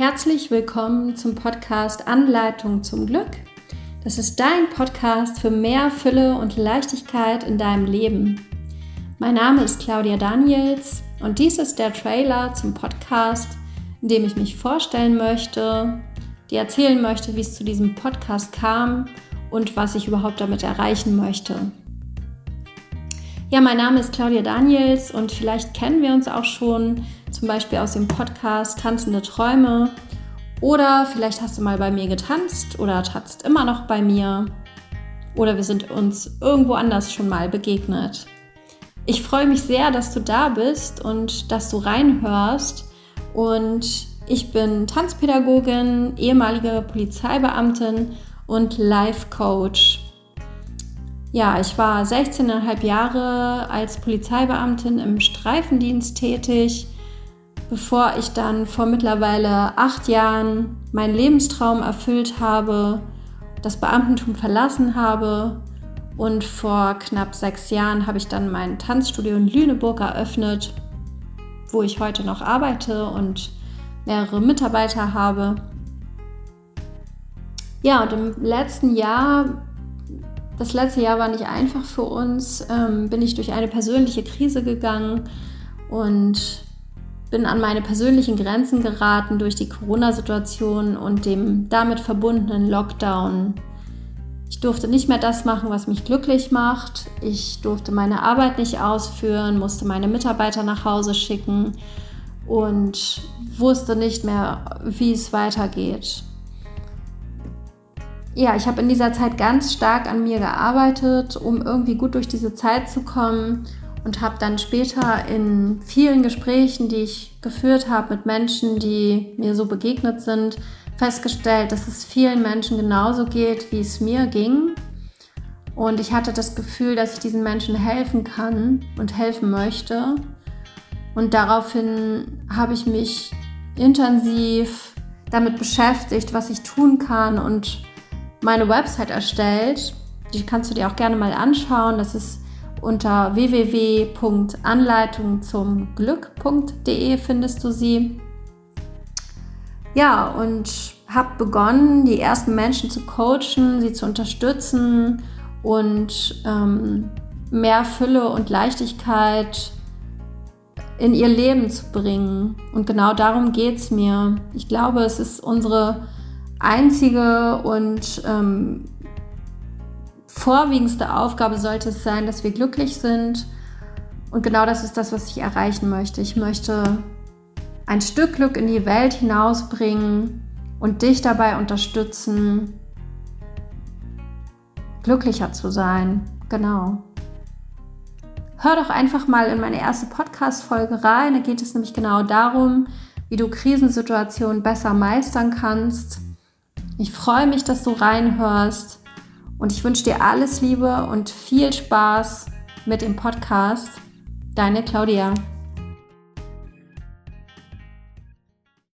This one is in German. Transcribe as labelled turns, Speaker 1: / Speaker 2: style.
Speaker 1: Herzlich willkommen zum Podcast Anleitung zum Glück. Das ist dein Podcast für mehr Fülle und Leichtigkeit in deinem Leben. Mein Name ist Claudia Daniels und dies ist der Trailer zum Podcast, in dem ich mich vorstellen möchte, dir erzählen möchte, wie es zu diesem Podcast kam und was ich überhaupt damit erreichen möchte. Ja, mein Name ist Claudia Daniels und vielleicht kennen wir uns auch schon zum Beispiel aus dem Podcast Tanzende Träume. Oder vielleicht hast du mal bei mir getanzt oder tanzt immer noch bei mir. Oder wir sind uns irgendwo anders schon mal begegnet. Ich freue mich sehr, dass du da bist und dass du reinhörst. Und ich bin Tanzpädagogin, ehemalige Polizeibeamtin und Life Coach. Ja, ich war 16,5 Jahre als Polizeibeamtin im Streifendienst tätig bevor ich dann vor mittlerweile acht Jahren meinen Lebenstraum erfüllt habe, das Beamtentum verlassen habe und vor knapp sechs Jahren habe ich dann mein Tanzstudio in Lüneburg eröffnet, wo ich heute noch arbeite und mehrere Mitarbeiter habe. Ja, und im letzten Jahr, das letzte Jahr war nicht einfach für uns, ähm, bin ich durch eine persönliche Krise gegangen und bin an meine persönlichen Grenzen geraten durch die Corona-Situation und dem damit verbundenen Lockdown. Ich durfte nicht mehr das machen, was mich glücklich macht. Ich durfte meine Arbeit nicht ausführen, musste meine Mitarbeiter nach Hause schicken und wusste nicht mehr, wie es weitergeht. Ja, ich habe in dieser Zeit ganz stark an mir gearbeitet, um irgendwie gut durch diese Zeit zu kommen und habe dann später in vielen Gesprächen, die ich geführt habe mit Menschen, die mir so begegnet sind, festgestellt, dass es vielen Menschen genauso geht, wie es mir ging. Und ich hatte das Gefühl, dass ich diesen Menschen helfen kann und helfen möchte. Und daraufhin habe ich mich intensiv damit beschäftigt, was ich tun kann und meine Website erstellt. Die kannst du dir auch gerne mal anschauen. Das ist unter www.anleitungzumglück.de findest du sie. Ja, und habe begonnen, die ersten Menschen zu coachen, sie zu unterstützen und ähm, mehr Fülle und Leichtigkeit in ihr Leben zu bringen. Und genau darum geht es mir. Ich glaube, es ist unsere einzige und ähm, vorwiegendste Aufgabe sollte es sein, dass wir glücklich sind. Und genau das ist das, was ich erreichen möchte. Ich möchte ein Stück Glück in die Welt hinausbringen und dich dabei unterstützen, glücklicher zu sein. Genau. Hör doch einfach mal in meine erste Podcast-Folge rein. Da geht es nämlich genau darum, wie du Krisensituationen besser meistern kannst. Ich freue mich, dass du reinhörst. Und ich wünsche dir alles Liebe und viel Spaß mit dem Podcast. Deine Claudia.